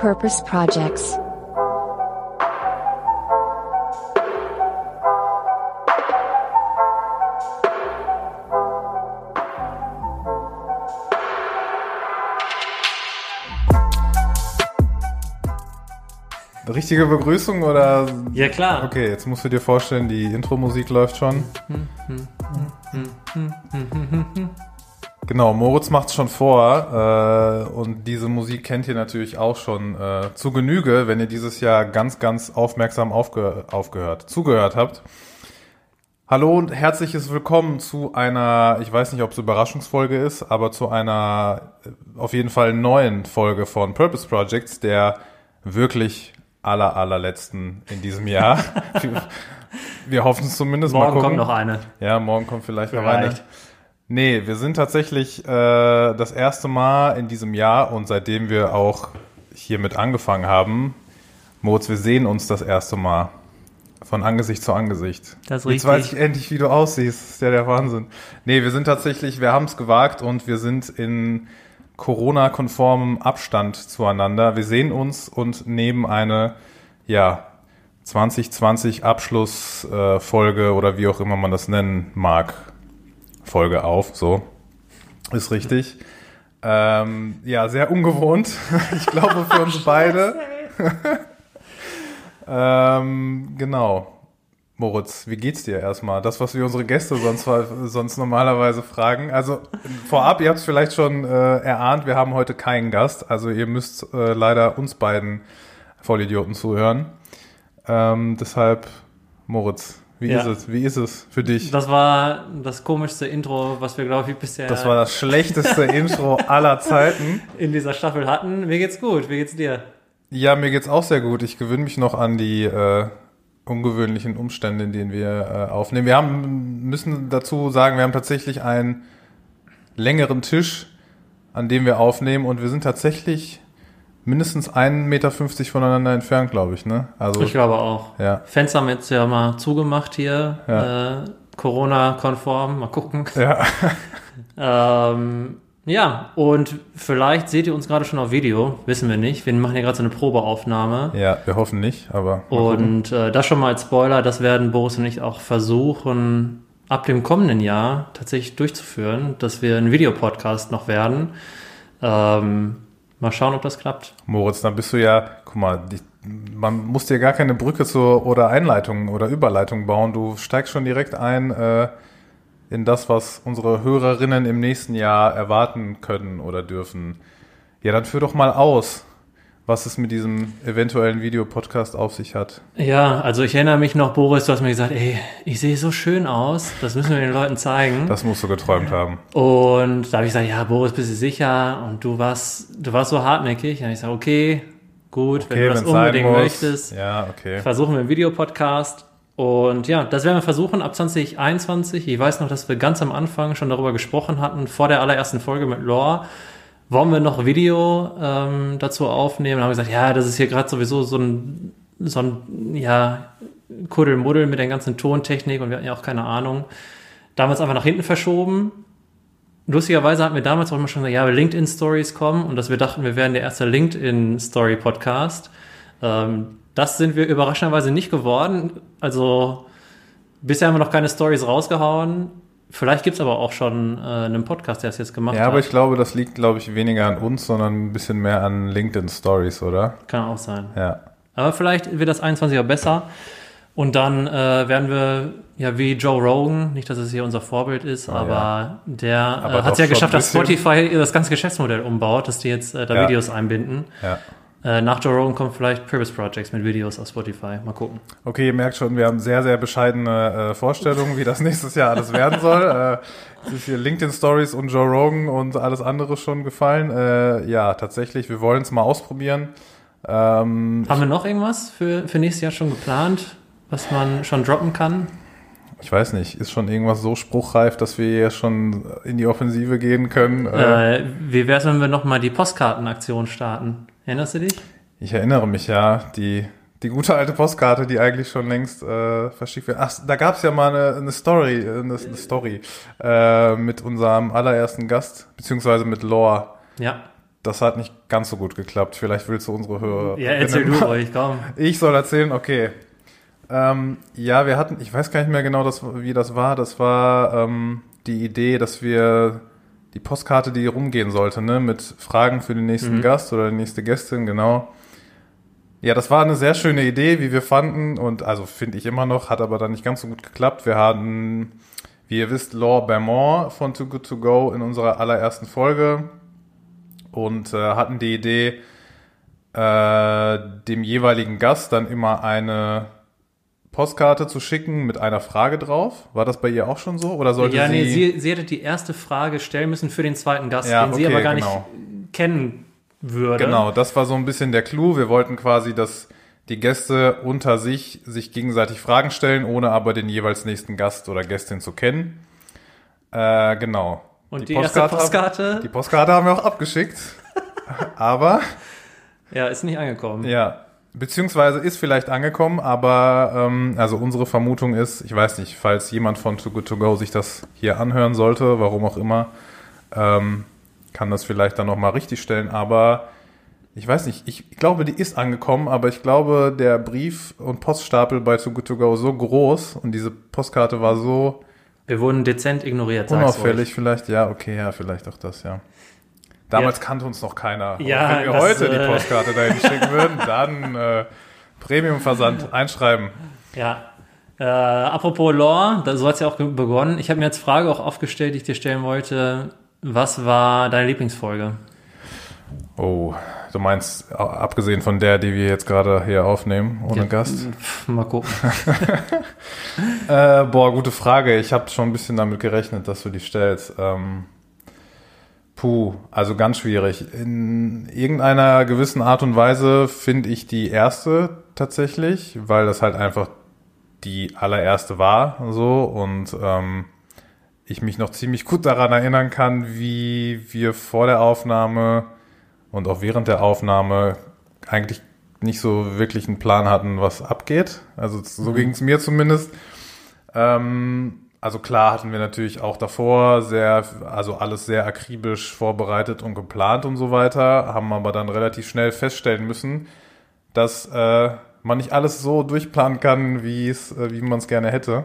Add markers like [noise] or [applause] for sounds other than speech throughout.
Purpose Projects. Richtige Begrüßung oder? Ja, klar. Okay, jetzt musst du dir vorstellen, die Intro-Musik läuft schon. Genau, Moritz macht es schon vor äh, und diese Musik kennt ihr natürlich auch schon äh, zu Genüge, wenn ihr dieses Jahr ganz, ganz aufmerksam aufge aufgehört, zugehört habt. Hallo und herzliches Willkommen zu einer, ich weiß nicht, ob es Überraschungsfolge ist, aber zu einer äh, auf jeden Fall neuen Folge von Purpose Projects, der wirklich aller, allerletzten in diesem Jahr. [laughs] wir, hoffen es zumindest. Morgen kommt noch eine. Ja, morgen kommt vielleicht, noch Vielleicht. eine. Nee, wir sind tatsächlich äh, das erste Mal in diesem Jahr und seitdem wir auch hiermit angefangen haben, Moritz, wir sehen uns das erste Mal. Von Angesicht zu Angesicht. Das ist Jetzt richtig. weiß ich endlich, wie du aussiehst. Das ist ja der Wahnsinn. Nee, wir sind tatsächlich, wir haben es gewagt und wir sind in Corona-konformem Abstand zueinander. Wir sehen uns und nehmen eine, ja, 2020 Abschlussfolge äh, oder wie auch immer man das nennen mag, Folge auf. So, ist richtig. Ähm, ja, sehr ungewohnt. [laughs] ich glaube für uns [laughs] beide. [laughs] ähm, genau. Moritz, wie geht's dir erstmal? Das, was wir unsere Gäste sonst, sonst normalerweise fragen. Also vorab, ihr habt es vielleicht schon äh, erahnt, wir haben heute keinen Gast. Also ihr müsst äh, leider uns beiden Vollidioten zuhören. Ähm, deshalb, Moritz, wie Ja. ist es? Wie ist es für dich? Das war das komischste Intro, was wir, glaube ich, bisher Das war das schlechteste [laughs] Intro aller Zeiten. in dieser Staffel hatten. Mir geht's gut. Wie geht's dir? Ja, mir geht's auch sehr gut. Ich gewöhne mich noch an die äh, ungewöhnlichen Umstände, in denen wir äh, aufnehmen. Wir haben, müssen dazu sagen, wir haben tatsächlich einen längeren Tisch, an dem wir aufnehmen und wir sind tatsächlich mindestens 1,50 Meter voneinander entfernt, glaube ich, ne? Also, Ich glaube auch. ja. Fenster haben jetzt ja mal zugemacht hier. Ja. Äh, Corona-konform. Mal gucken. Ja. [laughs] Ähm, ja, und vielleicht seht ihr uns gerade schon auf Video. Wissen wir nicht. Wir machen hier gerade so eine Probeaufnahme. ja, wir hoffen nicht, aber. Und äh, das schon mal als Spoiler, das werden Boris und ich auch versuchen, ab dem kommenden Jahr tatsächlich durchzuführen, dass wir ein Videopodcast noch werden. Ähm, mal schauen, ob das klappt. Moritz, dann bist du ja, guck mal, die, man muss dir gar keine Brücke zur oder Einleitung oder Überleitung bauen. Du steigst schon direkt ein äh, in das, was unsere Hörerinnen im nächsten Jahr erwarten können oder dürfen. Ja, dann führ doch mal aus, was es mit diesem eventuellen Videopodcast auf sich hat. Ja, also ich erinnere mich noch, Boris, du hast mir gesagt, ey, ich sehe so schön aus, das müssen wir den Leuten zeigen. Das musst du geträumt haben. Und da habe ich gesagt, ja, Boris, bist du sicher? Und du warst, du warst so hartnäckig. Und ich sage, okay, gut, wenn du das unbedingt möchtest. Ja, okay. versuchen wir einen Videopodcast. Und ja, das werden wir versuchen ab 2021. Ich weiß noch, dass wir ganz am Anfang schon darüber gesprochen hatten, vor der allerersten Folge mit Lore. Wollen wir noch Video ähm, dazu aufnehmen? Dann haben wir gesagt, ja, das ist hier gerade sowieso so ein, so ein ja, Kuddelmuddel mit der ganzen Tontechnik und wir hatten ja auch keine Ahnung. Da haben wir es einfach nach hinten verschoben. Lustigerweise hatten wir damals auch immer schon gesagt, ja, LinkedIn-Stories kommen und dass wir dachten, wir wären der erste LinkedIn-Story-Podcast. Ähm, das sind wir überraschenderweise nicht geworden. Also bisher haben wir noch keine Stories rausgehauen. Vielleicht gibt's aber auch schon äh, einen Podcast, der es jetzt gemacht Ja, hat. aber ich glaube, das liegt, glaube ich, weniger an uns, sondern ein bisschen mehr an LinkedIn Stories, oder? Kann auch sein. Ja. Aber vielleicht wird das 21er besser. Und dann äh, werden wir, ja, wie Joe Rogan, nicht, dass es hier unser Vorbild ist, Oh, aber ja. der Aber äh, hat es ja geschafft, dass. Spotify das ganze Geschäftsmodell umbaut, dass die jetzt äh, da Ja. Videos einbinden. Ja. Äh, nach Joe Rogan kommt vielleicht Purpose Projects mit Videos auf Spotify. Mal gucken. Okay, ihr merkt schon, wir haben sehr, sehr bescheidene äh, Vorstellungen, wie das [laughs] nächstes Jahr alles werden soll. Äh, es ist hier LinkedIn Stories und Joe Rogan und alles andere schon gefallen. Äh, ja, tatsächlich, wir wollen es mal ausprobieren. Ähm, Haben wir noch irgendwas für, für nächstes Jahr schon geplant, was man schon droppen kann? ich weiß nicht, ist schon irgendwas so spruchreif, dass wir hier schon in die Offensive gehen können? Äh, Äh, wie wär's, wenn wir nochmal die Postkartenaktion starten? Erinnerst du dich? ich erinnere mich ja, die, die gute alte Postkarte, die eigentlich schon längst äh, verschickt wird. Ach, da gab es ja mal eine, eine Story, äh, eine, eine Story äh, mit unserem allerersten Gast, beziehungsweise mit Lore. Ja. das hat nicht ganz so gut geklappt. Vielleicht willst du unsere Hörer. Ja, erzähl du ruhig, komm. [laughs] Ich soll erzählen, okay. Ähm, ja, wir hatten, ich weiß gar nicht mehr genau, das, wie das war. Das war ähm, die Idee, dass wir die Postkarte, die rumgehen sollte, ne, mit Fragen für den nächsten Mhm. Gast oder die nächste Gästin, genau. Ja, das war eine sehr schöne Idee, wie wir fanden und also finde ich immer noch, hat aber dann nicht ganz so gut geklappt. Wir hatten, wie ihr wisst, Laure Bermond von Too Good To Go in unserer allerersten Folge und äh, hatten die Idee, äh, dem jeweiligen Gast dann immer eine Postkarte zu schicken mit einer Frage drauf. War das bei ihr auch schon so oder sollte ja, sie? nee, sie, sie hätte die erste Frage stellen müssen für den zweiten Gast, Ja, den sie okay, aber gar genau. nicht kennen würde. Genau, das war so ein bisschen der Clou. Wir wollten quasi, dass die Gäste unter sich sich gegenseitig Fragen stellen, ohne aber den jeweils nächsten Gast oder Gästin zu kennen. Äh, genau. Und die, erste Postkarte, Die Postkarte haben wir auch abgeschickt. [laughs] aber, ja, ist nicht angekommen. ja, beziehungsweise ist vielleicht angekommen, aber ähm, also unsere Vermutung ist, ich weiß nicht, falls jemand von Too Good To Go sich das hier anhören sollte, warum auch immer, ähm, kann das vielleicht dann nochmal richtig stellen, aber ich weiß nicht, ich glaube, die ist angekommen, aber ich glaube, der Brief- und Poststapel bei Too Good To Go so groß und diese Postkarte war so Wir wurden dezent ignoriert, unauffällig vielleicht, ja, okay, ja, vielleicht auch das, ja. Damals kannte uns noch keiner. Ja, wenn wir das, heute äh, die Postkarte dahin [laughs] schicken würden, dann äh, Premium-Versand einschreiben. Ja. Äh, apropos Lore, so hat's ja auch begonnen. Ich habe mir jetzt Frage auch aufgestellt, die ich dir stellen wollte. Was war deine Lieblingsfolge? Oh, du meinst, abgesehen von der, die wir jetzt gerade hier aufnehmen, ohne Ja, Gast? pf, Mal gucken. [laughs] Äh, boah, gute Frage. Ich habe schon ein bisschen damit gerechnet, dass du die stellst. Ähm, puh, also ganz schwierig. In irgendeiner gewissen Art und Weise finde ich die erste tatsächlich, weil das halt einfach die allererste war so und ähm, ich mich noch ziemlich gut daran erinnern kann, wie wir vor der Aufnahme und auch während der Aufnahme eigentlich nicht so wirklich einen Plan hatten, was abgeht. Also so ging es mir zumindest. Ähm, also klar hatten wir natürlich auch davor sehr, also alles sehr akribisch vorbereitet und geplant und so weiter, haben aber dann relativ schnell feststellen müssen, dass äh, man nicht alles so durchplanen kann, wie es, äh, wie man es gerne hätte.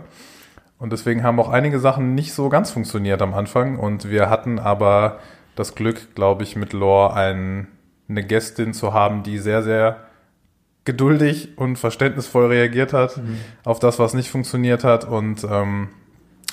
Und deswegen haben auch einige Sachen nicht so ganz funktioniert am Anfang. Und wir hatten aber das Glück, glaube ich, mit Lore ein, eine Gästin zu haben, die sehr, sehr geduldig und verständnisvoll reagiert hat auf das, was nicht funktioniert hat. Und ähm,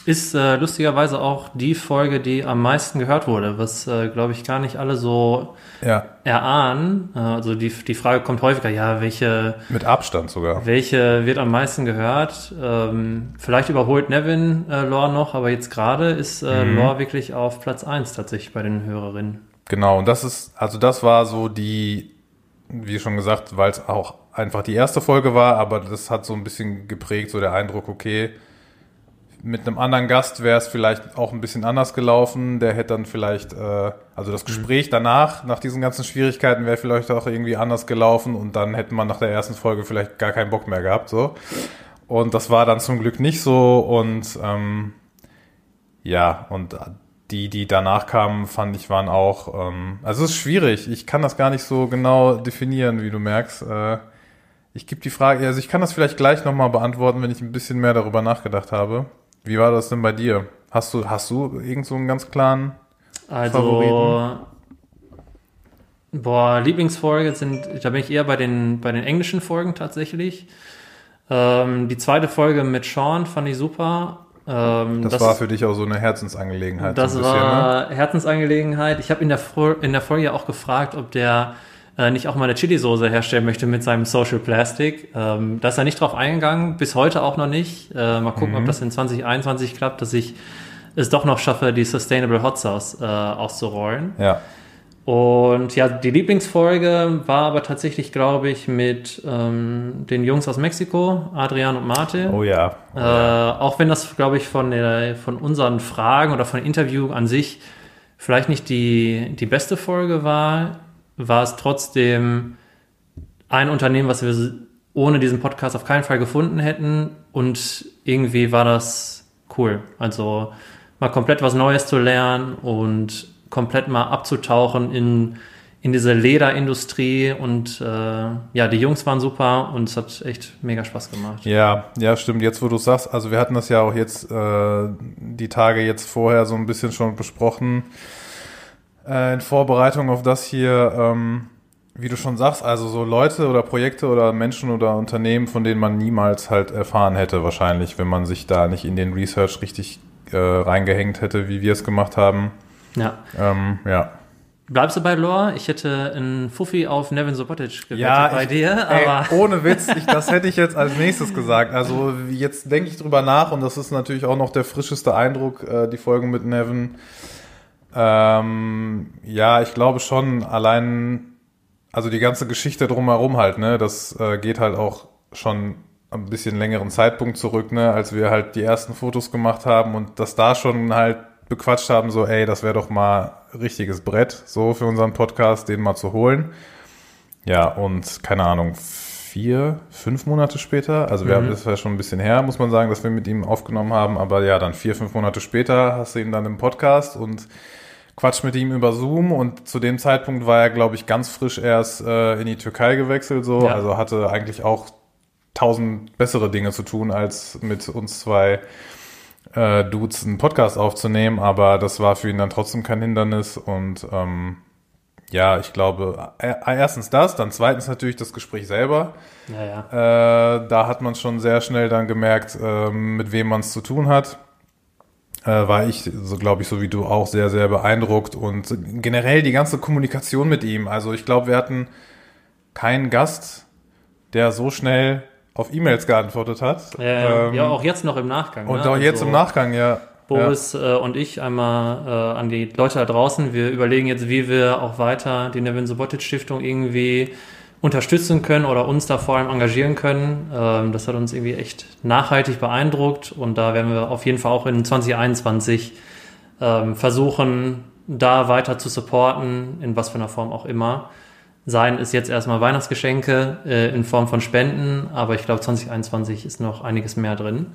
Ist äh, lustigerweise auch die Folge, die am meisten gehört wurde, was, äh, glaube ich, gar nicht alle so ja, erahnen. Äh, also die, die Frage kommt häufiger, ja, welche, mit Abstand sogar. welche wird am meisten gehört? Ähm, vielleicht überholt Nevin äh, Lore noch, aber jetzt gerade ist äh, Mhm. Lore wirklich auf Platz 1 tatsächlich bei den Hörerinnen. Genau, und das ist, also das war so die, wie schon gesagt, weil es auch einfach die erste Folge war, aber das hat so ein bisschen geprägt, so der Eindruck, okay, mit einem anderen Gast wäre es vielleicht auch ein bisschen anders gelaufen. Der hätte dann vielleicht, äh, also das Gespräch danach, nach diesen ganzen Schwierigkeiten, wäre vielleicht auch irgendwie anders gelaufen und dann hätte man nach der ersten Folge vielleicht gar keinen Bock mehr gehabt, so. Und das war dann zum Glück nicht so und ähm, ja, und die, die danach kamen, fand ich, waren auch, ähm, also es ist schwierig. Ich kann das gar nicht so genau definieren, wie du merkst. Äh, ich gebe die Frage, also ich kann das vielleicht gleich nochmal beantworten, wenn ich ein bisschen mehr darüber nachgedacht habe. Wie war das denn bei dir? Hast du, hast du irgend so einen ganz klaren? Also, Favoriten? boah, Lieblingsfolge sind, da bin ich eher bei den, bei den englischen Folgen tatsächlich. Ähm, die zweite Folge mit Sean fand ich super. Ähm, Das, war für dich auch so eine Herzensangelegenheit. das so ein bisschen, ne? war Herzensangelegenheit. Ich habe in, der in der Folge ja auch gefragt, ob der äh, nicht auch mal eine Chili-Soße herstellen möchte mit seinem Social Plastic. Ähm, da ist er nicht drauf eingegangen, bis heute auch noch nicht. Äh, mal gucken, Mhm. ob das in 2021 klappt, dass ich es doch noch schaffe, die Sustainable Hot Sauce äh, auszurollen. Ja. Und ja, die Lieblingsfolge war aber tatsächlich, glaube ich, mit ähm, den Jungs aus Mexiko, Adrian und Marte. Oh ja. Oh, Äh, ja. auch wenn das, glaube ich, von, der, von unseren Fragen oder von Interview an sich vielleicht nicht die, die beste Folge war, war es trotzdem ein Unternehmen, was wir ohne diesen Podcast auf keinen Fall gefunden hätten. Und irgendwie war das cool. Also mal komplett was Neues zu lernen und komplett mal abzutauchen in, in diese Lederindustrie und äh, ja, die Jungs waren super und es hat echt mega Spaß gemacht. Ja, ja, stimmt. Jetzt, wo du sagst, also wir hatten das ja auch jetzt äh, die Tage jetzt vorher so ein bisschen schon besprochen in Vorbereitung auf das hier. Ähm, wie du schon sagst, also so Leute oder Projekte oder Menschen oder Unternehmen, von denen man niemals halt erfahren hätte, wahrscheinlich, wenn man sich da nicht in den Research richtig äh, reingehängt hätte, wie wir es gemacht haben. Ja. Ähm, ja. Bleibst du bei Lore? Ich hätte einen Fuffi auf Nevin Sobotic gewettet Ja, bei ich- dir, Ey, aber [laughs] ohne Witz, ich, das hätte ich jetzt als nächstes gesagt. Also jetzt denke ich drüber nach und das ist natürlich auch noch der frischeste Eindruck, äh, die Folgen mit Nevin. Ähm, ja, ich glaube schon, allein, also die ganze Geschichte drumherum halt, ne, das äh, geht halt auch schon ein bisschen längeren Zeitpunkt zurück, ne, als wir halt die ersten Fotos gemacht haben und das da schon halt bequatscht haben, so, ey, das wäre doch mal richtiges Brett, so für unseren Podcast, den mal zu holen. Ja, und keine Ahnung, vier, fünf Monate später, also wir haben das ja schon ein bisschen her, muss man sagen, dass wir mit ihm aufgenommen haben, aber ja, dann vier, fünf Monate später hast du ihn dann im Podcast und quatsch mit ihm über Zoom und zu dem Zeitpunkt war er, glaube ich, ganz frisch erst äh, in die Türkei gewechselt, so, Ja. also hatte eigentlich auch tausend bessere Dinge zu tun, als mit uns zwei äh, Dudes einen Podcast aufzunehmen, aber das war für ihn dann trotzdem kein Hindernis und ähm, ja, ich glaube, äh, erstens das, dann zweitens natürlich das Gespräch selber. ja, ja. Äh, da hat man schon sehr schnell dann gemerkt, ähm, mit wem man es zu tun hat. Äh, war ich, so glaube ich, so wie du auch sehr, sehr beeindruckt und generell die ganze Kommunikation mit ihm. Also ich glaube, wir hatten keinen Gast, der so schnell auf E-Mails geantwortet hat. Ja, ja. Ähm, ja, auch jetzt noch im Nachgang. und ne? auch jetzt Also, im Nachgang, ja. Boris äh, und ich einmal äh, an die Leute da draußen. Wir überlegen jetzt, wie wir auch weiter die Nevin Subotic Stiftung irgendwie unterstützen können oder uns da vor allem engagieren können. Ähm, das hat uns irgendwie echt nachhaltig beeindruckt und da werden wir auf jeden Fall auch in 2021 ähm, versuchen, da weiter zu supporten, in was für einer Form auch immer. Sein ist jetzt erstmal Weihnachtsgeschenke äh, in Form von Spenden, aber ich glaube 2021 ist noch einiges mehr drin.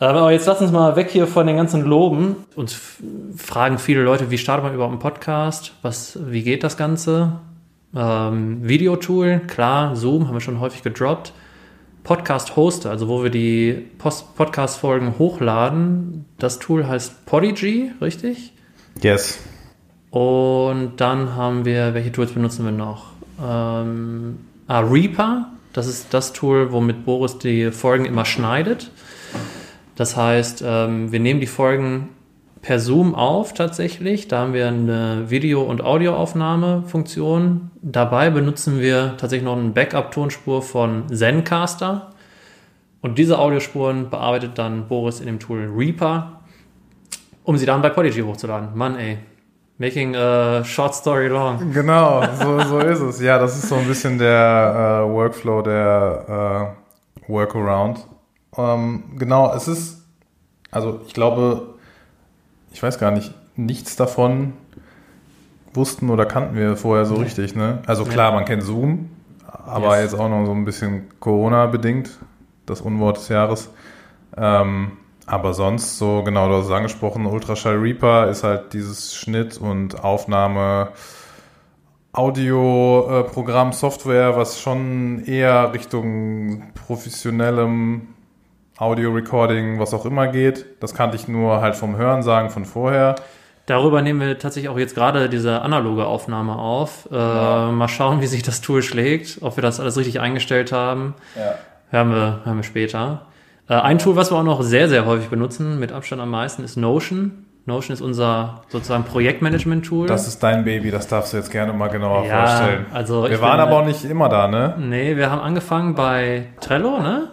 Ähm, Aber jetzt lass uns mal weg hier von den ganzen Loben. Uns fragen viele Leute, wie startet man überhaupt einen Podcast? Was, wie geht das Ganze? Ähm, Videotool, klar, Zoom haben wir schon häufig gedroppt. Podcast-Hoster, also wo wir die Podcast-Folgen hochladen. Das Tool heißt Podigy, richtig? Yes. Und dann haben wir, welche Tools benutzen wir noch? Ähm, ah, Reaper, das ist das Tool, womit Boris die Folgen immer schneidet. Das heißt, ähm, wir nehmen die Folgen per Zoom auf tatsächlich. Da haben wir eine Video- und Audioaufnahmefunktion. Dabei benutzen wir tatsächlich noch eine Backup-Tonspur von Zencaster. Und diese Audiospuren bearbeitet dann Boris in dem Tool Reaper, um sie dann bei Podigy hochzuladen. Mann, ey. Making a short story long. Genau, so, so ist es. Ja, das ist so ein bisschen der äh, Workflow, der äh, Workaround. Ähm, genau, es ist, also ich glaube, ich weiß gar nicht, nichts davon wussten oder kannten wir vorher so richtig, ne? Also klar, man kennt Zoom, aber Yes. jetzt auch noch so ein bisschen Corona-bedingt, das Unwort des Jahres. Ähm, aber sonst so, genau, du hast es angesprochen, Ultraschall Reaper ist halt dieses Schnitt und Aufnahme Audioprogramm, Software, was schon eher Richtung professionellem Audio-Recording, was auch immer geht. Das kannte ich nur halt vom Hören sagen von vorher. Darüber nehmen wir tatsächlich auch jetzt gerade diese analoge Aufnahme auf. Äh, Mal schauen, wie sich das Tool schlägt, ob wir das alles richtig eingestellt haben. Ja. Hören wir, hören wir später. Äh, ein Tool, was wir auch noch sehr, sehr häufig benutzen, mit Abstand am meisten, ist Notion. Notion ist unser sozusagen Projektmanagement-Tool. Das ist dein Baby, das darfst du jetzt gerne mal genauer Ja, vorstellen. also Wir waren bin- aber auch nicht immer da, ne? Nee, wir haben angefangen bei Trello, ne?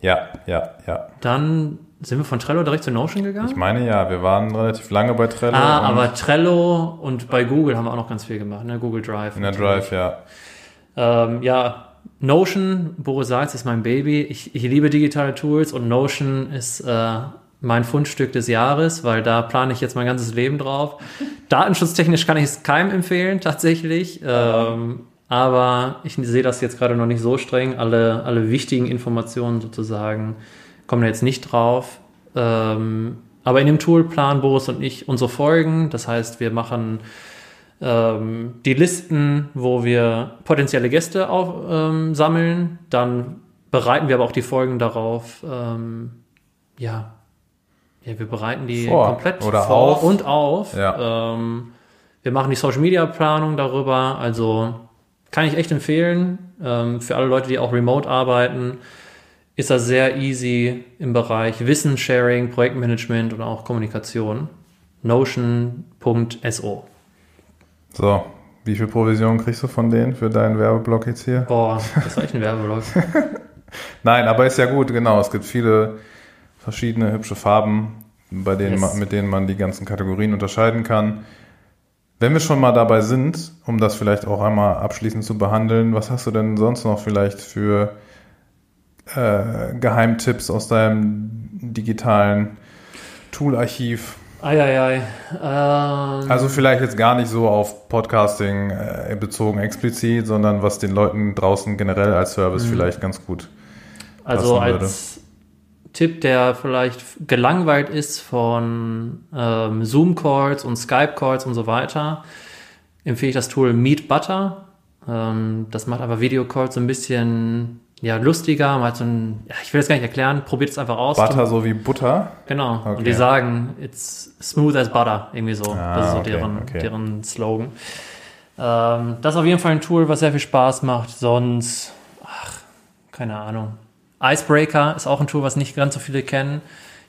Ja, ja, ja. Dann sind wir von Trello direkt zu Notion gegangen. Ich meine ja, wir waren relativ lange bei Trello. ah, aber Trello und bei Google haben wir auch noch ganz viel gemacht, ne? Google Drive. in der Drive, ja. Ähm, ja, Notion, Boris sagt, ist mein Baby. Ich, ich liebe digitale Tools und Notion ist äh, mein Fundstück des Jahres, weil da plane ich jetzt mein ganzes Leben drauf. [laughs] Datenschutztechnisch kann ich es keinem empfehlen, tatsächlich. Ähm, aber ich sehe das jetzt gerade noch nicht so streng. Alle, alle wichtigen Informationen sozusagen kommen da jetzt nicht drauf. Ähm, aber in dem Tool planen Boris und ich unsere Folgen. Das heißt, wir machen ähm, die Listen, wo wir potenzielle Gäste auf, ähm, sammeln. Dann bereiten wir aber auch die Folgen darauf, ähm, ja, ja, wir bereiten die Vor komplett oder vor auf. und auf. Ja. Ähm, wir machen die Social Media Planung darüber. Also kann ich echt empfehlen. Ähm, für alle Leute, die auch remote arbeiten, ist das sehr easy im Bereich Wissenssharing, Projektmanagement und auch Kommunikation. Notion.so. So, wie viel Provision kriegst du von denen für deinen Werbeblock jetzt hier? Boah, das war echt ein Werbeblock. [laughs] Nein, aber ist ja gut, genau. Es gibt viele verschiedene hübsche Farben, bei denen Yes. man, mit denen man die ganzen Kategorien unterscheiden kann. Wenn wir schon mal dabei sind, um das vielleicht auch einmal abschließend zu behandeln, was hast du denn sonst noch vielleicht für äh, Geheimtipps aus deinem digitalen Toolarchiv? Eieiei. Ähm, Also vielleicht jetzt gar nicht so auf Podcasting äh, bezogen explizit, sondern was den Leuten draußen generell als Service vielleicht ganz gut. Also passen würde. als Tipp, der vielleicht gelangweilt ist von ähm, Zoom-Calls und Skype-Calls und so weiter, empfehle ich das Tool Meet Butter. Ähm, das macht einfach Videocalls so ein bisschen ja, lustiger. Hat so ein, ja, ich will das gar nicht erklären, probiert es einfach aus. Butter so wie Butter. Genau. Okay. Und die sagen, it's smooth as butter, irgendwie so. Ah, das ist so okay, deren, okay. deren Slogan. Ähm, das ist auf jeden Fall ein Tool, was sehr viel Spaß macht. Sonst, ach, keine Ahnung. Icebreaker ist auch ein Tool, was nicht ganz so viele kennen.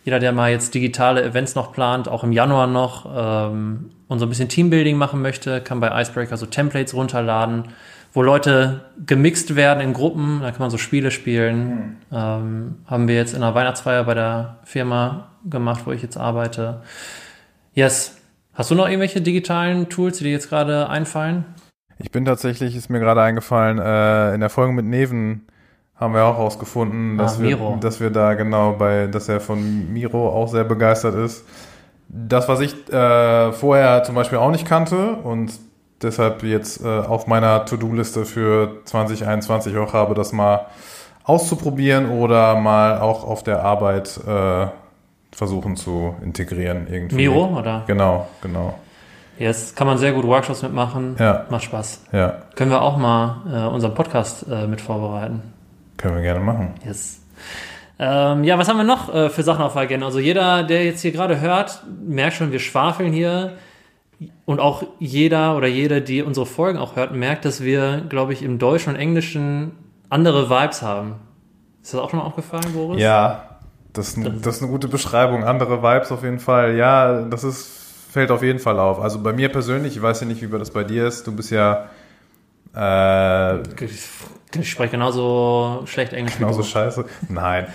Jeder, der mal jetzt digitale Events noch plant, auch im Januar noch, ähm, und so ein bisschen Teambuilding machen möchte, kann bei Icebreaker so Templates runterladen, wo Leute gemixt werden in Gruppen. Da kann man so Spiele spielen. Ähm, haben wir jetzt in einer Weihnachtsfeier bei der Firma gemacht, wo ich jetzt arbeite. Yes. Hast du noch irgendwelche digitalen Tools, die dir jetzt gerade einfallen? Ich bin tatsächlich, ist mir gerade eingefallen, äh, in der Folge mit Neven haben wir auch rausgefunden, dass, Ah, wir, Miro. dass wir da genau bei, dass er von Miro auch sehr begeistert ist. Das, was ich äh, vorher zum Beispiel auch nicht kannte und deshalb jetzt äh, auf meiner To-Do-Liste für 2021 auch habe, das mal auszuprobieren oder mal auch auf der Arbeit äh, versuchen zu integrieren irgendwie. Miro, oder? Genau, genau. Yes, kann man sehr gut Workshops mitmachen. Ja. Macht Spaß. Ja, Können wir auch mal äh, unseren Podcast äh, mit vorbereiten. Können wir gerne machen. Yes. Ähm, ja, was haben wir noch äh, für Sachen auf der Agenda? Also jeder, der jetzt hier gerade hört, merkt schon, wir schwafeln hier. Und auch jeder oder jede, die unsere Folgen auch hört, merkt, dass wir, glaube ich, im Deutschen und Englischen andere Vibes haben. Ist das auch schon mal aufgefallen, Boris? Ja, das, ist ein- das ist eine gute Beschreibung. Andere Vibes auf jeden Fall. Ja, das ist, fällt auf jeden Fall auf. Also bei mir persönlich, ich weiß ja nicht, wie das bei dir ist. Du bist ja äh, Ich spreche genauso schlecht Englisch genauso scheiße. Nein.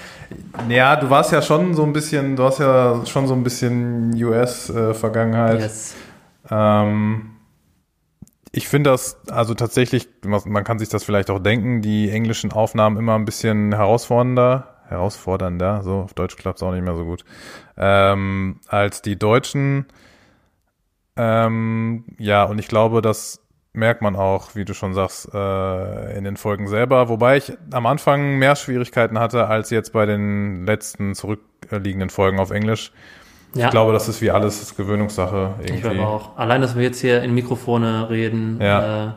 Ja, du warst ja schon so ein bisschen, du hast ja schon so ein bisschen US-Vergangenheit. Yes. Ähm, ich finde das, also tatsächlich, man kann sich das vielleicht auch denken, die englischen Aufnahmen immer ein bisschen herausfordernder, herausfordernder, so auf Deutsch klappt es auch nicht mehr so gut, ähm, als die deutschen. Ähm, ja, und ich glaube, das merkt man auch, wie du schon sagst, äh, in den Folgen selber. Wobei ich am Anfang mehr Schwierigkeiten hatte als jetzt bei den letzten zurückliegenden Folgen auf Englisch. Ja, Ich glaube, das ist wie alles ist Gewöhnungssache irgendwie. ich glaube auch. Allein, dass wir jetzt hier in Mikrofone reden. Ja. Äh,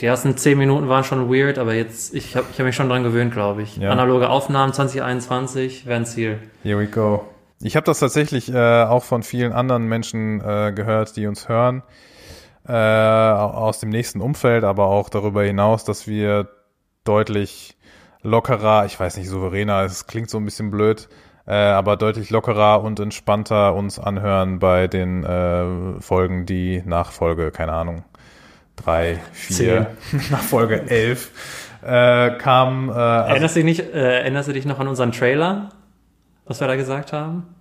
die ersten zehn Minuten waren schon weird, aber jetzt, ich habe ich hab mich schon dran gewöhnt, glaube ich. Ja. Analoge Aufnahmen 2021 werden Ziel. Here we go. Ich habe das tatsächlich äh, auch von vielen anderen Menschen äh, gehört, die uns hören, äh, aus dem nächsten Umfeld, aber auch darüber hinaus, dass wir deutlich lockerer, ich weiß nicht, souveräner, es klingt so ein bisschen blöd, äh, aber deutlich lockerer und entspannter uns anhören bei den äh, Folgen, die nach Folge, keine Ahnung, drei, vier, [laughs] nach Folge elf äh, kamen. Äh, also, erinnerst, du dich nicht, äh, erinnerst du dich noch an unseren Trailer, was wir da gesagt haben?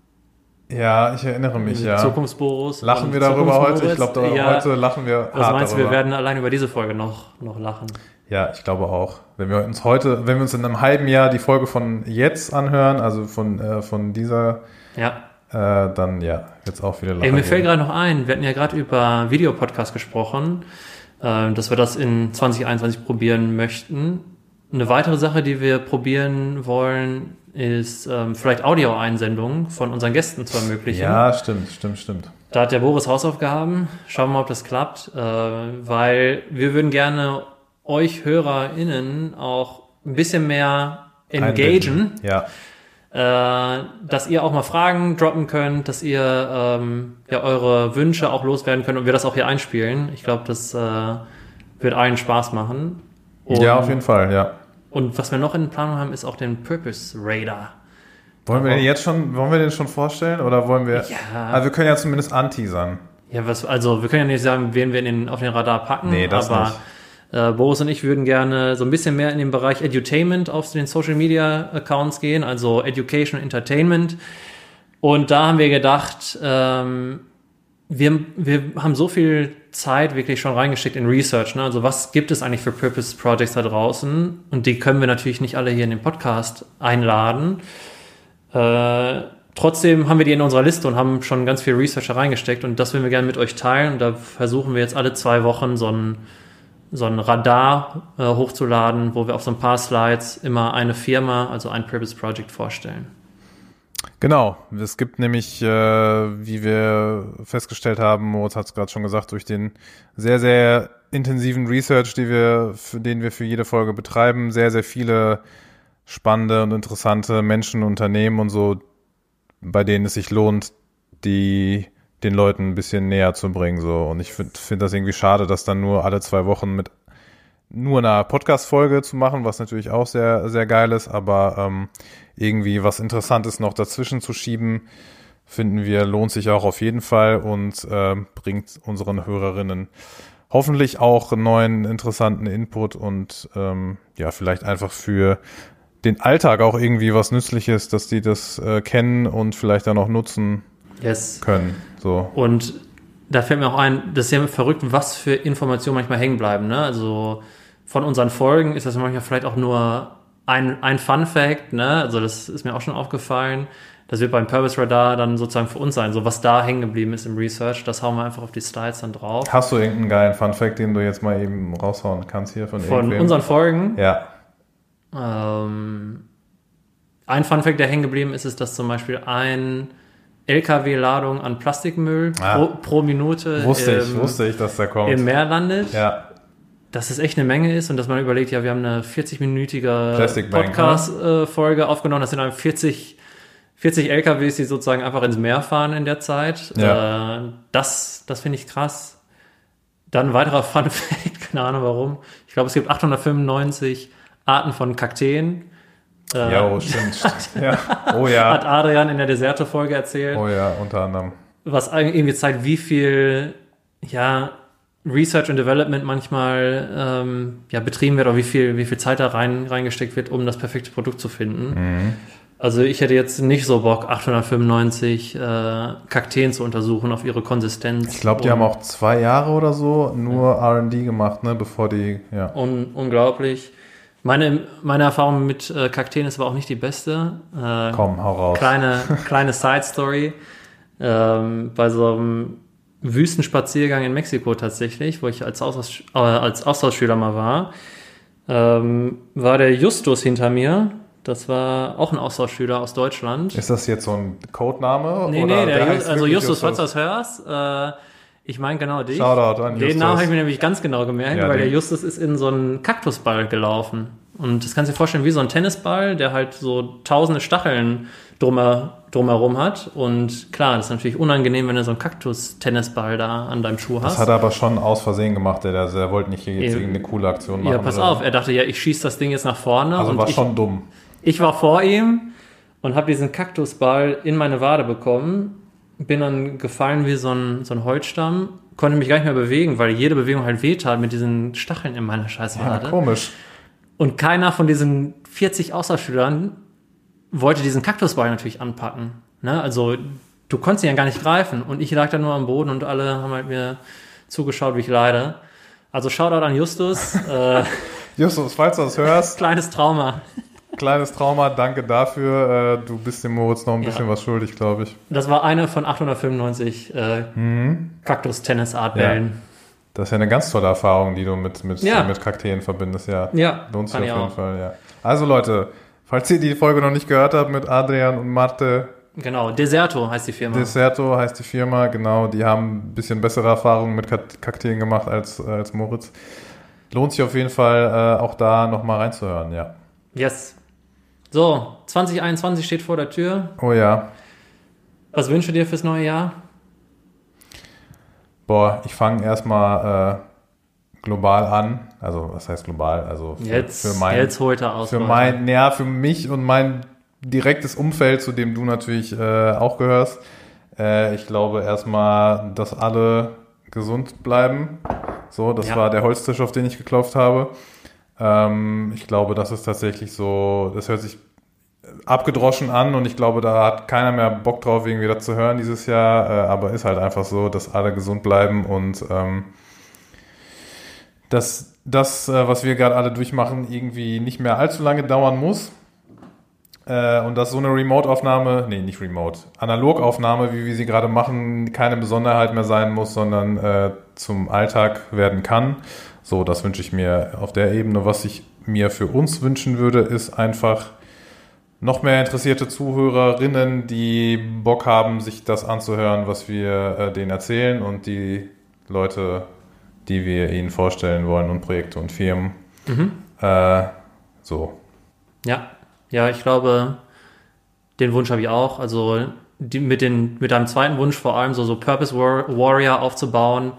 Ja, ich erinnere mich, ja. Zukunftsboros. Lachen wir darüber heute? Ich glaube, ja, heute lachen wir Was hart meinst du, wir werden allein über diese Folge noch, noch lachen? ja, ich glaube auch. Wenn wir uns heute, wenn wir uns in einem halben Jahr die Folge von jetzt anhören, also von, äh, von dieser, Ja. äh, dann ja, es auch viele lachen. Ey, mir fällt gerade noch ein, wir hatten ja gerade über Videopodcast gesprochen, äh, dass wir das in 2021 probieren möchten. eine weitere Sache, die wir probieren wollen, ist ähm, vielleicht Audioeinsendungen von unseren Gästen zu ermöglichen. Ja, stimmt, stimmt, stimmt. Da hat der Boris Hausaufgaben. Schauen wir mal, ob das klappt, äh, weil wir würden gerne euch HörerInnen auch ein bisschen mehr engagen. Ja. Äh, dass ihr auch mal Fragen droppen könnt, dass ihr ähm, ja eure Wünsche auch loswerden könnt und wir das auch hier einspielen. Ich glaube, das äh, wird allen Spaß machen. Und, ja, auf jeden Fall, ja. Und was wir noch in Planung haben, ist auch den Purpose Radar. Wollen wir den jetzt schon, wollen wir den schon vorstellen oder wollen wir? Ja. Also wir können ja zumindest anteasern. Ja, was, also wir können ja nicht sagen, wen wir in den, auf den Radar packen, Nee, das aber nicht. Äh, Boris und ich würden gerne so ein bisschen mehr in den Bereich Edutainment auf den Social Media Accounts gehen, also Education Entertainment. Und da haben wir gedacht, ähm, wir, wir haben so viel Zeit wirklich schon reingesteckt in Research. Ne? Also was gibt es eigentlich für Purpose Projects da draußen? Und die können wir natürlich nicht alle hier in den Podcast einladen. Äh, trotzdem haben wir die in unserer Liste und haben schon ganz viel Research reingesteckt und das würden wir gerne mit euch teilen. Und da versuchen wir jetzt alle zwei Wochen so ein, so ein Radar äh, hochzuladen, wo wir auf so ein paar Slides immer eine Firma, also ein Purpose Project vorstellen. Genau, es gibt nämlich, äh, wie wir festgestellt haben, Moritz hat es gerade schon gesagt, durch den sehr, sehr intensiven Research, die wir, für den wir für jede Folge betreiben, sehr, sehr viele spannende und interessante Menschen, Unternehmen und so, bei denen es sich lohnt, die den Leuten ein bisschen näher zu bringen. So. Und ich finde find das irgendwie schade, dass dann nur alle zwei Wochen mit nur einer Podcast-Folge zu machen, was natürlich auch sehr, sehr geil ist, aber ähm, irgendwie was Interessantes noch dazwischen zu schieben, finden wir, lohnt sich auch auf jeden Fall und äh, bringt unseren Hörerinnen hoffentlich auch neuen interessanten Input und ähm, ja, vielleicht einfach für den Alltag auch irgendwie was Nützliches, dass die das äh, kennen und vielleicht dann auch nutzen Yes. können. So. Und da fällt mir auch ein, das ist ja verrückt, was für Informationen manchmal hängen bleiben. Ne? Also von unseren Folgen ist das manchmal vielleicht auch nur ein, ein Fun Fact. Ne? Also das ist mir auch schon aufgefallen. Das wird beim Purpose Radar dann sozusagen für uns sein. So was da hängen geblieben ist im Research, das hauen wir einfach auf die Slides dann drauf. Hast du irgendeinen geilen Fun-Fact, den du jetzt mal eben raushauen kannst hier von, Von irgendwem? unseren Folgen. Ja. Ähm, ein Fun Fact, der hängen geblieben ist, ist, dass zum Beispiel ein LKW-Ladung an Plastikmüll Ah. pro, pro Minute Wusste ich, im, wusste ich, dass der kommt. im Meer landet. ja. Dass es echt eine Menge ist und dass man überlegt, ja, wir haben eine 40-minütige Plastic Bank, Podcast-Folge aufgenommen. Das sind dann 40, 40 LKWs, die sozusagen einfach ins Meer fahren in der Zeit. Ja. Äh, das das finde ich krass. Dann ein weiterer Fun [laughs] Fact, keine Ahnung warum. Ich glaube, es gibt 895 Arten von Kakteen. Äh, Ja, oh, stimmt. [laughs] stimmt. ja. Oh ja. Hat Adrian in der Deserte-Folge erzählt. Oh ja, unter anderem. was irgendwie zeigt, wie viel ja, Research und Development manchmal ähm, ja, betrieben wird oder wie viel, wie viel Zeit da rein, reingesteckt wird, um das perfekte Produkt zu finden. Mhm. Also ich hätte jetzt nicht so Bock, 895 äh, Kakteen zu untersuchen auf ihre Konsistenz. Ich glaube, die haben auch zwei Jahre oder so nur R&D gemacht, ne, bevor die, ja. Un unglaublich. Meine, meine Erfahrung mit äh, Kakteen ist aber auch nicht die beste. Äh, Komm, hau raus. kleine, kleine [laughs] Side-Story. Ähm, bei so einem Wüstenspaziergang in Mexiko tatsächlich, wo ich als, Austausch, äh, als Austauschschüler mal war, ähm, war der Justus hinter mir. Das war auch ein Austauschschüler aus Deutschland. Ist das jetzt so ein Codename? nee, oder nee, der, heißt Just, also Justus, falls du das hörst, äh, ich meine genau dich. Shoutout an Den Justus. Namen habe ich mir nämlich ganz genau gemerkt, Ja, weil der Justus ist in so einen Kaktusball gelaufen. Und das kannst du dir vorstellen wie so ein Tennisball, der halt so tausende Stacheln drumher, drumherum hat. Und klar, das ist natürlich unangenehm, wenn du so einen Kaktus-Tennisball da an deinem Schuh Das hast. hat er aber schon aus Versehen gemacht, der, der, wollte nicht hier jetzt Ja. irgendeine coole Aktion machen. ja, pass oder? auf, er dachte ja, ich schieße das Ding jetzt nach vorne. Also und war ich, schon dumm. ich war vor ihm und habe diesen Kaktusball in meine Wade bekommen. Bin dann gefallen wie so ein, so ein Holzstamm. Konnte mich gar nicht mehr bewegen, weil jede Bewegung halt wehtat mit diesen Stacheln in meiner Ja, Scheißwade. komisch. Und keiner von diesen 40 Außerschülern wollte diesen Kaktusball natürlich anpacken. Ne? Also du konntest ihn ja gar nicht greifen. Und ich lag da nur am Boden und alle haben halt mir zugeschaut, wie ich leide. Also Shoutout an Justus. [laughs] äh, Justus, falls du das hörst, kleines Trauma. kleines Trauma, danke dafür. Äh, du bist dem Moritz noch ein Ja. bisschen was schuldig, glaube ich. Das war eine von 895 äh, Mhm. Kaktus-Tennis-Artbällen. Das ist ja eine ganz tolle Erfahrung, die du mit, mit, Ja. mit Kakteen verbindest, ja. Ja, Lohnt sich auf jeden auch. Fall, ja. Also Leute, falls ihr die Folge noch nicht gehört habt mit Adrian und Marte, Genau, Deserto heißt die Firma. Deserto heißt die Firma, genau, die haben ein bisschen bessere Erfahrungen mit Kak- Kakteen gemacht als, äh, als Moritz. Lohnt sich auf jeden Fall, äh, auch da nochmal reinzuhören, ja. yes. So, 2021 steht vor der Tür. Oh ja. Was wünschst du dir fürs neue Jahr? Boah, ich fange erstmal äh, global an. Also, was heißt global? Also für, Jetzt, für mein, jetzt holt er aus. für mein, ja, für mich und mein direktes Umfeld, zu dem du natürlich äh, auch gehörst. Äh, ich glaube erstmal, dass alle gesund bleiben. So, das Ja. war der Holztisch, auf den ich geklopft habe. Ähm, ich glaube, das ist tatsächlich so, das hört sich abgedroschen an und ich glaube, da hat keiner mehr Bock drauf, irgendwie das zu hören dieses Jahr, äh, aber ist halt einfach so, dass alle gesund bleiben und ähm, dass das, äh, was wir gerade alle durchmachen, irgendwie nicht mehr allzu lange dauern muss. Äh, und dass so eine Remote-Aufnahme, nee, nicht Remote, Analogaufnahme, wie wir sie gerade machen, keine Besonderheit mehr sein muss, sondern äh, zum Alltag werden kann. So, das wünsche ich mir auf der Ebene. Was ich mir für uns wünschen würde, ist einfach noch mehr interessierte Zuhörerinnen, die Bock haben, sich das anzuhören, was wir äh, denen erzählen und die Leute, die wir ihnen vorstellen wollen und Projekte und Firmen. Äh, so. Ja, ja, ich glaube, den Wunsch habe ich auch. Also die, mit, den, mit deinem zweiten Wunsch vor allem so, so Purpose War Warrior aufzubauen.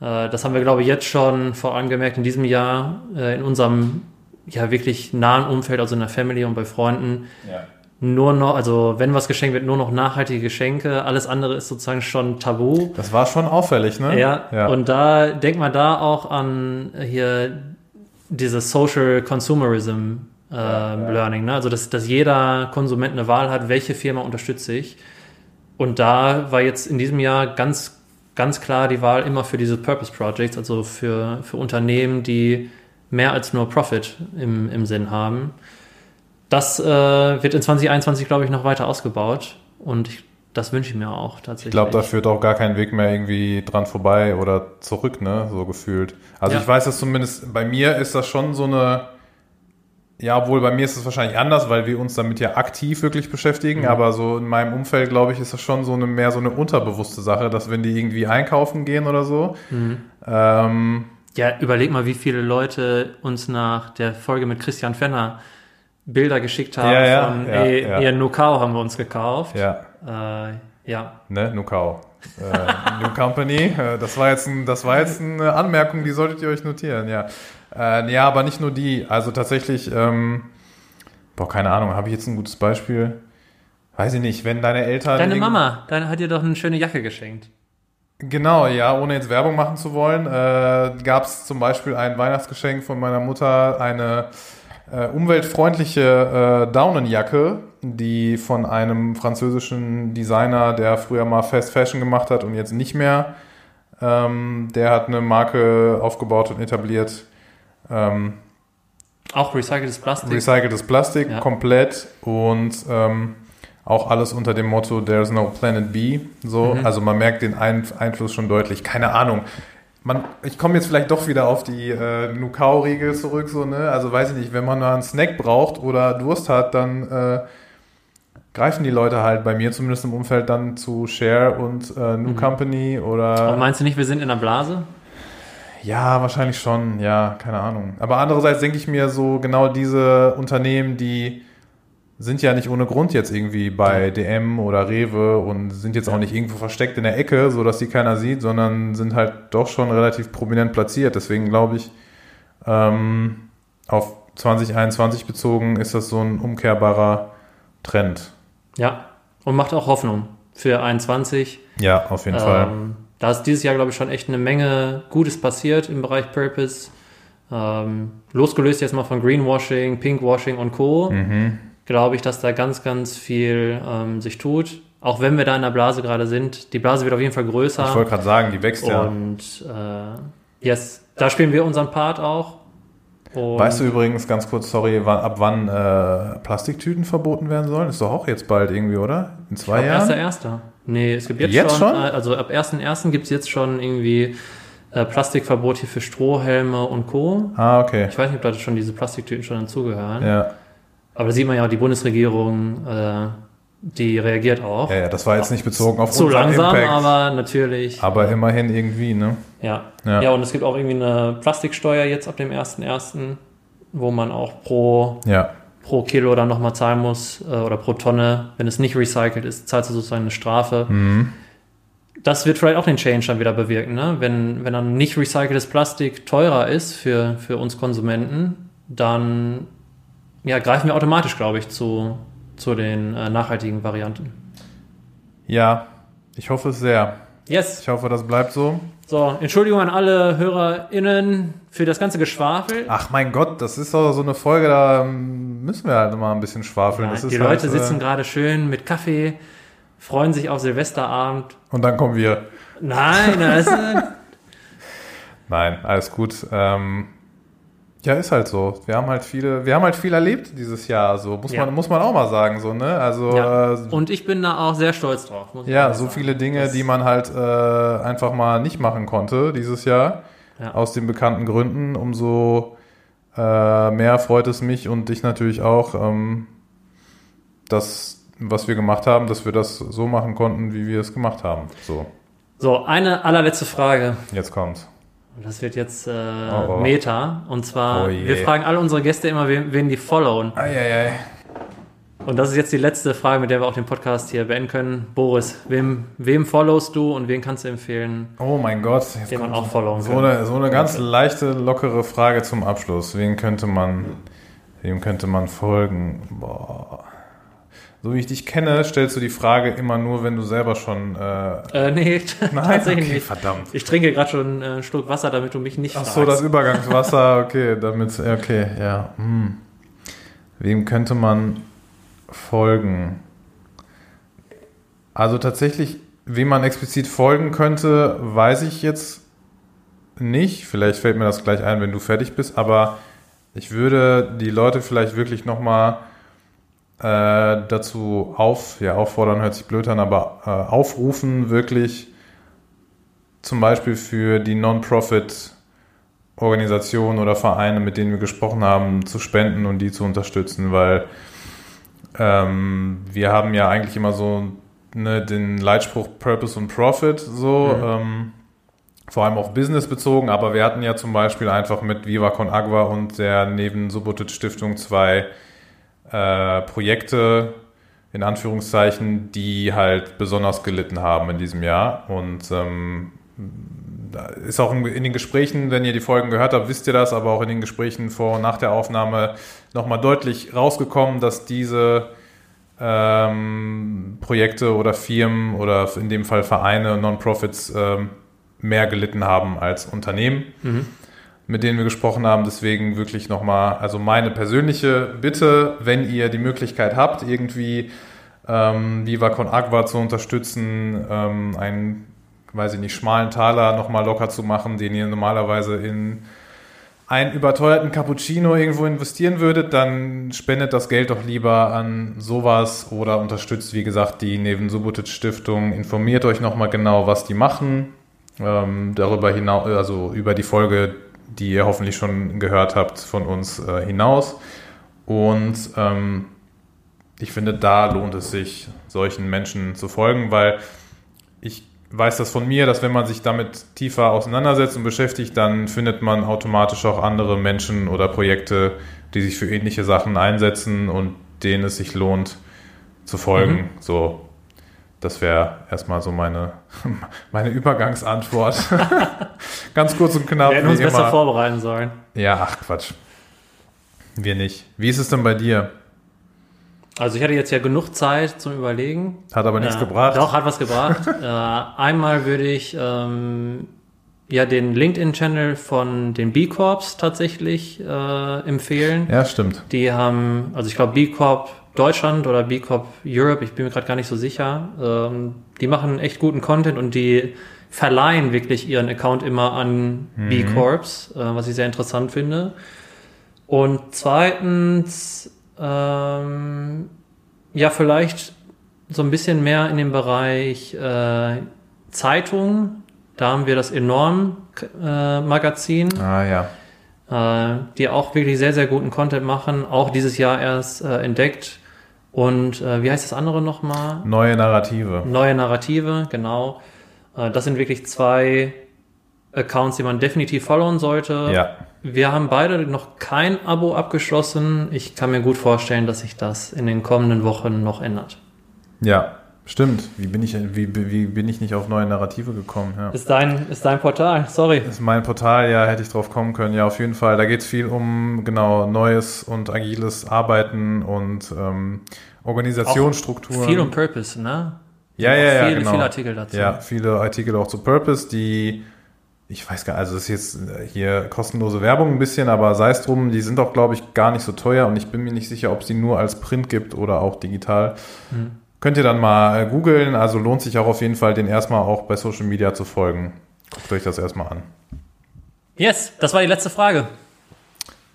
Äh, das haben wir, glaube ich, jetzt schon vor allem gemerkt in diesem Jahr äh, in unserem ja wirklich nahen Umfeld, also in der Family und bei Freunden. Ja. Nur noch, also wenn was geschenkt wird, nur noch nachhaltige Geschenke. Alles andere ist sozusagen schon tabu. Das war schon auffällig, ne? Ja, ja. und da denkt man da auch an hier dieses Social Consumerism äh, ja. Learning, ne? Also dass, dass jeder Konsument eine Wahl hat, welche Firma unterstütze ich. Und da war jetzt in diesem Jahr ganz, ganz klar die Wahl immer für diese Purpose Projects, also für, für Unternehmen, die mehr als nur Profit im, im Sinn haben. Das äh, wird in 2021, glaube ich, noch weiter ausgebaut. Und ich, das wünsche ich mir auch tatsächlich. Ich glaube, da führt auch gar kein Weg mehr irgendwie dran vorbei oder zurück, ne? So gefühlt. Also Ja. ich weiß das zumindest, bei mir ist das schon so eine, ja, obwohl bei mir ist es wahrscheinlich anders, weil wir uns damit ja aktiv wirklich beschäftigen, Mhm. aber so in meinem Umfeld, glaube ich, ist das schon so eine mehr so eine unterbewusste Sache, dass wenn die irgendwie einkaufen gehen oder so, Mhm. ähm, Ja, überleg mal, wie viele Leute uns nach der Folge mit Christian Fenner Bilder geschickt haben Ja, ja, von, ja, ey, ja. ihr Nukao haben wir uns gekauft. ja, Äh, ja. ne, Nukao. äh, [laughs] New Company, äh, das war jetzt ein, das war jetzt eine Anmerkung, die solltet ihr euch notieren, ja. Äh, ja, aber nicht nur die. Also tatsächlich, ähm, boah, keine Ahnung, habe ich jetzt ein gutes Beispiel? Weiß ich nicht, wenn deine Eltern. Deine Mama, deine hat dir doch eine schöne Jacke geschenkt. Genau, ja, ohne jetzt Werbung machen zu wollen, äh, gab es zum Beispiel ein Weihnachtsgeschenk von meiner Mutter, eine äh, umweltfreundliche äh, Daunenjacke, die von einem französischen Designer, der früher mal Fast Fashion gemacht hat und jetzt nicht mehr, ähm, der hat eine Marke aufgebaut und etabliert. Ähm, Auch recyceltes Plastik. recyceltes Plastik Ja. komplett und ähm, auch alles unter dem Motto There's no Planet B. So, Mhm. also man merkt den Ein Einfluss schon deutlich. Keine Ahnung. Man, ich komme jetzt vielleicht doch wieder auf die äh, Nukao-Regel zurück, so, ne? Also weiß ich nicht, wenn man mal einen Snack braucht oder Durst hat, dann äh, greifen die Leute halt bei mir zumindest im Umfeld dann zu Share und äh, New Mhm. Company Aber oder. meinst du nicht, wir sind in der Blase? Ja, wahrscheinlich schon, ja, keine Ahnung. Aber andererseits denke ich mir so, genau diese Unternehmen, die sind ja nicht ohne Grund jetzt irgendwie bei DM oder Rewe und sind jetzt auch nicht irgendwo versteckt in der Ecke, so dass die keiner sieht, sondern sind halt doch schon relativ prominent platziert. Deswegen glaube ich, ähm, auf 2021 bezogen ist das so ein umkehrbarer Trend. Ja. Und macht auch Hoffnung für 21. Ja, auf jeden Fall. Ähm, da ist dieses Jahr, glaube ich, schon echt eine Menge Gutes passiert im Bereich Purpose. Ähm, losgelöst jetzt mal von Greenwashing, Pinkwashing und Co. Mhm. Glaube ich, dass da ganz, ganz viel ähm, sich tut. Auch wenn wir da in der Blase gerade sind. Die Blase wird auf jeden Fall größer. Ich wollte gerade sagen, die wächst ja. Und äh, yes, da spielen wir unseren Part auch. Und Weißt du übrigens ganz kurz, sorry, wann, ab wann äh, Plastiktüten verboten werden sollen? Ist doch auch jetzt bald irgendwie, oder? In zwei Jahren? erster, erster. Nee, es gibt jetzt, Jetzt schon, schon? also ab 1.1. gibt es jetzt schon irgendwie äh, Plastikverbot hier für Strohhelme und Co. Ah, okay. Ich weiß nicht, ob da schon diese Plastiktüten schon dazugehören. Ja. Aber da sieht man ja auch, die Bundesregierung, äh, die reagiert auch. ja, ja, das war jetzt nicht bezogen auf Zu langsam, Impact, aber natürlich. aber immerhin irgendwie, ne? Ja. Ja. ja. und es gibt auch irgendwie eine Plastiksteuer jetzt ab dem 1.1., wo man auch pro, Ja. pro Kilo dann nochmal zahlen muss äh, oder pro Tonne. Wenn es nicht recycelt ist, zahlst du sozusagen eine Strafe. Mhm. Das wird vielleicht auch den Change dann wieder bewirken, ne? Wenn, wenn dann nicht recyceltes Plastik teurer ist für, für uns Konsumenten, dann ja, greifen wir automatisch, glaube ich, zu, zu den äh, nachhaltigen Varianten. Ja, ich hoffe es sehr. Yes. Ich hoffe, das bleibt so. So, Entschuldigung an alle HörerInnen für das ganze Geschwafel. Ach mein Gott, das ist doch so eine Folge, da ähm, müssen wir halt immer ein bisschen schwafeln. Ja, die halt, Leute sitzen äh, gerade schön mit Kaffee, freuen sich auf Silvesterabend. Und dann kommen wir. Nein, das ist, [laughs] Nein, alles gut. Ähm, ja, ist halt so. Wir haben halt viele, wir haben halt viel erlebt dieses Jahr. So muss Ja. man, muss man auch mal sagen, so ne. Also ja. äh, Und ich bin da auch sehr stolz drauf. ja, so sagen. viele Dinge, Das- die man halt äh, einfach mal nicht machen konnte dieses Jahr Ja. aus den bekannten Gründen. Umso äh, mehr freut es mich und dich natürlich auch, ähm, dass was wir gemacht haben, dass wir das so machen konnten, wie wir es gemacht haben. So, So, eine allerletzte Frage. jetzt kommt's. Und Das wird jetzt äh, Oh. Meta. Und zwar, Oh wir fragen alle unsere Gäste immer, wen, wen die followen. Eieiei. Und das ist jetzt die letzte Frage, mit der wir auch den Podcast hier beenden können. Boris, wem, wem followst du und wen kannst du empfehlen, Oh mein Gott. Jetzt den man auch followen so kann? eine, so eine ganz leichte, lockere Frage zum Abschluss. Wen könnte man, wem könnte man folgen? Boah. So wie ich dich kenne, stellst du die Frage immer nur, wenn du selber schon. Äh, Äh, nee, [laughs] nein, tatsächlich okay, nicht. verdammt. Ich trinke gerade schon äh, einen Schluck Wasser, damit du mich nicht Ach fragst. so, das Übergangswasser, [laughs] okay, damit, okay, ja. Hm. Wem könnte man folgen? Also tatsächlich, wem man explizit folgen könnte, weiß ich jetzt nicht. Vielleicht fällt mir das gleich ein, wenn du fertig bist, aber ich würde die Leute vielleicht wirklich nochmal äh, dazu auf, ja, auffordern hört sich blöd an, aber äh, aufrufen, wirklich zum Beispiel für die Non-Profit Organisationen oder Vereine, mit denen wir gesprochen haben, zu spenden und die zu unterstützen, weil ähm, wir haben ja eigentlich immer so ne, den Leitspruch Purpose und Profit so, Mhm. ähm, vor allem auf Business bezogen, aber wir hatten ja zum Beispiel einfach mit Viva Con Agua und der Neben Subotic Stiftung zwei äh, Projekte in Anführungszeichen, die halt besonders gelitten haben in diesem Jahr und ähm, da ist auch in den Gesprächen, wenn ihr die Folgen gehört habt, wisst ihr das, aber auch in den Gesprächen vor und nach der Aufnahme nochmal deutlich rausgekommen, dass diese ähm, Projekte oder Firmen oder in dem Fall Vereine, Non-Profits ähm, mehr gelitten haben als Unternehmen, Mhm. Mit denen wir gesprochen haben. Deswegen wirklich nochmal, also meine persönliche Bitte, wenn ihr die Möglichkeit habt, irgendwie ähm, Viva Con Agua zu unterstützen, ähm, einen, weiß ich nicht, schmalen Taler nochmal locker zu machen, den ihr normalerweise in einen überteuerten Cappuccino irgendwo investieren würdet, dann spendet das Geld doch lieber an sowas oder unterstützt, wie gesagt, die Neven Subotic Stiftung. Informiert euch nochmal genau, was die machen. Ähm, darüber hinaus, also über die Folge, die ihr hoffentlich schon gehört habt von uns äh, hinaus. Und ähm, ich finde, da lohnt es sich, solchen Menschen zu folgen, weil ich weiß das von mir, dass wenn man sich damit tiefer auseinandersetzt und beschäftigt, dann findet man automatisch auch andere Menschen oder Projekte, die sich für ähnliche Sachen einsetzen und denen es sich lohnt zu folgen. Mhm. So, das wäre erstmal so meine, [laughs] meine Übergangsantwort. [laughs] Ganz kurz und knapp. Wir hätten uns besser immer. vorbereiten sollen. Ja, ach Quatsch. Wir nicht. Wie ist es denn bei dir? Also ich hatte jetzt ja genug Zeit zum Überlegen. Hat aber nichts Ja, gebracht. Doch, hat was gebracht. [laughs] äh, einmal würde ich ähm, ja den LinkedIn-Channel von den B Corps tatsächlich äh, empfehlen. Ja, stimmt. Die haben, also ich glaube B Corp Deutschland oder B Corp Europe, ich bin mir gerade gar nicht so sicher. Ähm, die machen echt guten Content und die verleihen wirklich ihren Account immer an B Corps, äh, was ich sehr interessant finde. Und zweitens, ähm, ja, vielleicht so ein bisschen mehr in dem Bereich äh, Zeitung Da haben wir das Enorm-Magazin, Ah ja. Äh, die auch wirklich sehr, sehr guten Content machen. Auch dieses Jahr erst äh, entdeckt. Und äh, wie heißt das andere nochmal? Neue Narrative. Neue Narrative, genau. Äh, das sind wirklich zwei Accounts, die man definitiv followen sollte. Ja. Wir haben beide noch kein Abo abgeschlossen. Ich kann mir gut vorstellen, dass sich das in den kommenden Wochen noch ändert. Ja, stimmt. Wie bin ich, wie, wie bin ich nicht auf neue Narrative gekommen? Ja. Ist dein, ist dein Portal, sorry. Ist mein Portal, ja, hätte ich drauf kommen können. Ja, auf jeden Fall. Da geht es viel um genau neues und agiles Arbeiten und ähm, Organisationsstrukturen. Viel um Purpose, ne? ja, Auch ja, ja, viele, genau. viele Artikel dazu. Ja, viele Artikel auch zu Purpose, die ich weiß gar nicht, also das ist jetzt äh, hier kostenlose Werbung ein bisschen, aber sei es drum, die sind auch, glaube ich, gar nicht so teuer und ich bin mir nicht sicher, ob es die nur als Print gibt oder auch digital. Mhm. Könnt ihr dann mal äh, googeln, also lohnt sich auch auf jeden Fall, den erstmal auch bei Social Media zu folgen. Guckt euch das erstmal an. Yes, das war die letzte Frage.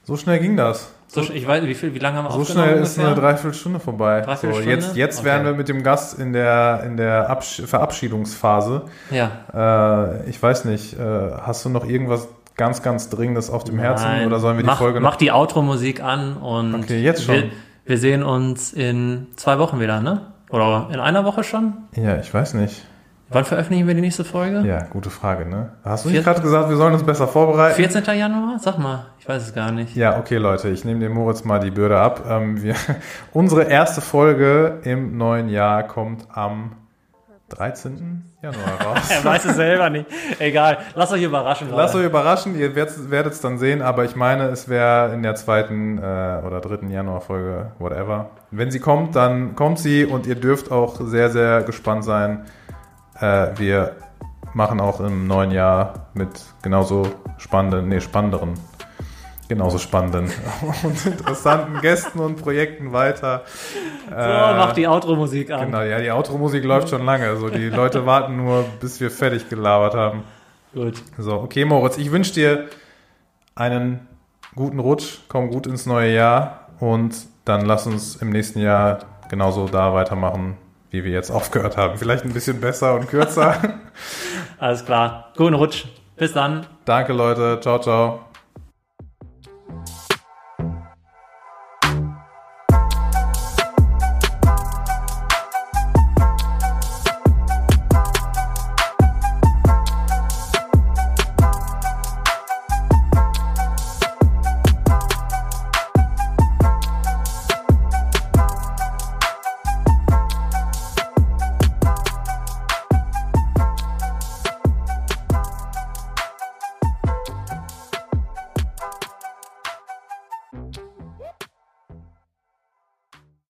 So schnell ging das. So, ich weiß, wie viel, wie lange haben wir So schnell ist eine ungefähr? Dreiviertelstunde vorbei. Dreiviertelstunde? So, jetzt jetzt Okay. wären wir mit dem Gast in der, in der Absch Verabschiedungsphase. Ja. Äh, ich weiß nicht, äh, hast du noch irgendwas ganz, ganz Dringendes auf dem Herzen Nein. oder sollen wir die mach, Folge Mach die Outro-Musik an und Okay, jetzt schon. Wir, wir sehen uns in zwei Wochen wieder, ne? Oder in einer Woche schon? Ja, ich weiß nicht. Wann veröffentlichen wir die nächste Folge? Ja, gute Frage, ne? Hast du nicht gerade gesagt, wir sollen uns besser vorbereiten? 14. Januar? Sag mal, ich weiß es gar nicht. Ja, okay, Leute, ich nehme dem Moritz mal die Bürde ab. Ähm, wir, [laughs] unsere erste Folge im neuen Jahr kommt am 13. Januar raus. [laughs] Er weiß es selber nicht. Egal, lasst euch überraschen. Lasst euch überraschen, ihr werdet es dann sehen, aber ich meine, es wäre in der zweiten äh, oder dritten Januarfolge, whatever. Wenn sie kommt, dann kommt sie und ihr dürft auch sehr, sehr gespannt sein. Äh, wir machen auch im neuen Jahr mit genauso spannenden, nee, spannenderen, genauso spannenden [laughs] und interessanten Gästen und Projekten weiter. So, mach die Outro-Musik an. Genau, ja, die Outro-Musik läuft schon lange. Also die [laughs] Leute warten nur, bis wir fertig gelabert haben. Gut. So, okay, Moritz, ich wünsche dir einen guten Rutsch, komm gut ins neue Jahr und dann lass uns im nächsten Jahr genauso da weitermachen, wie wir jetzt aufgehört haben. Vielleicht ein bisschen besser und kürzer. [laughs] Alles klar. Guten Rutsch. Bis dann. Danke, Leute. Ciao, ciao.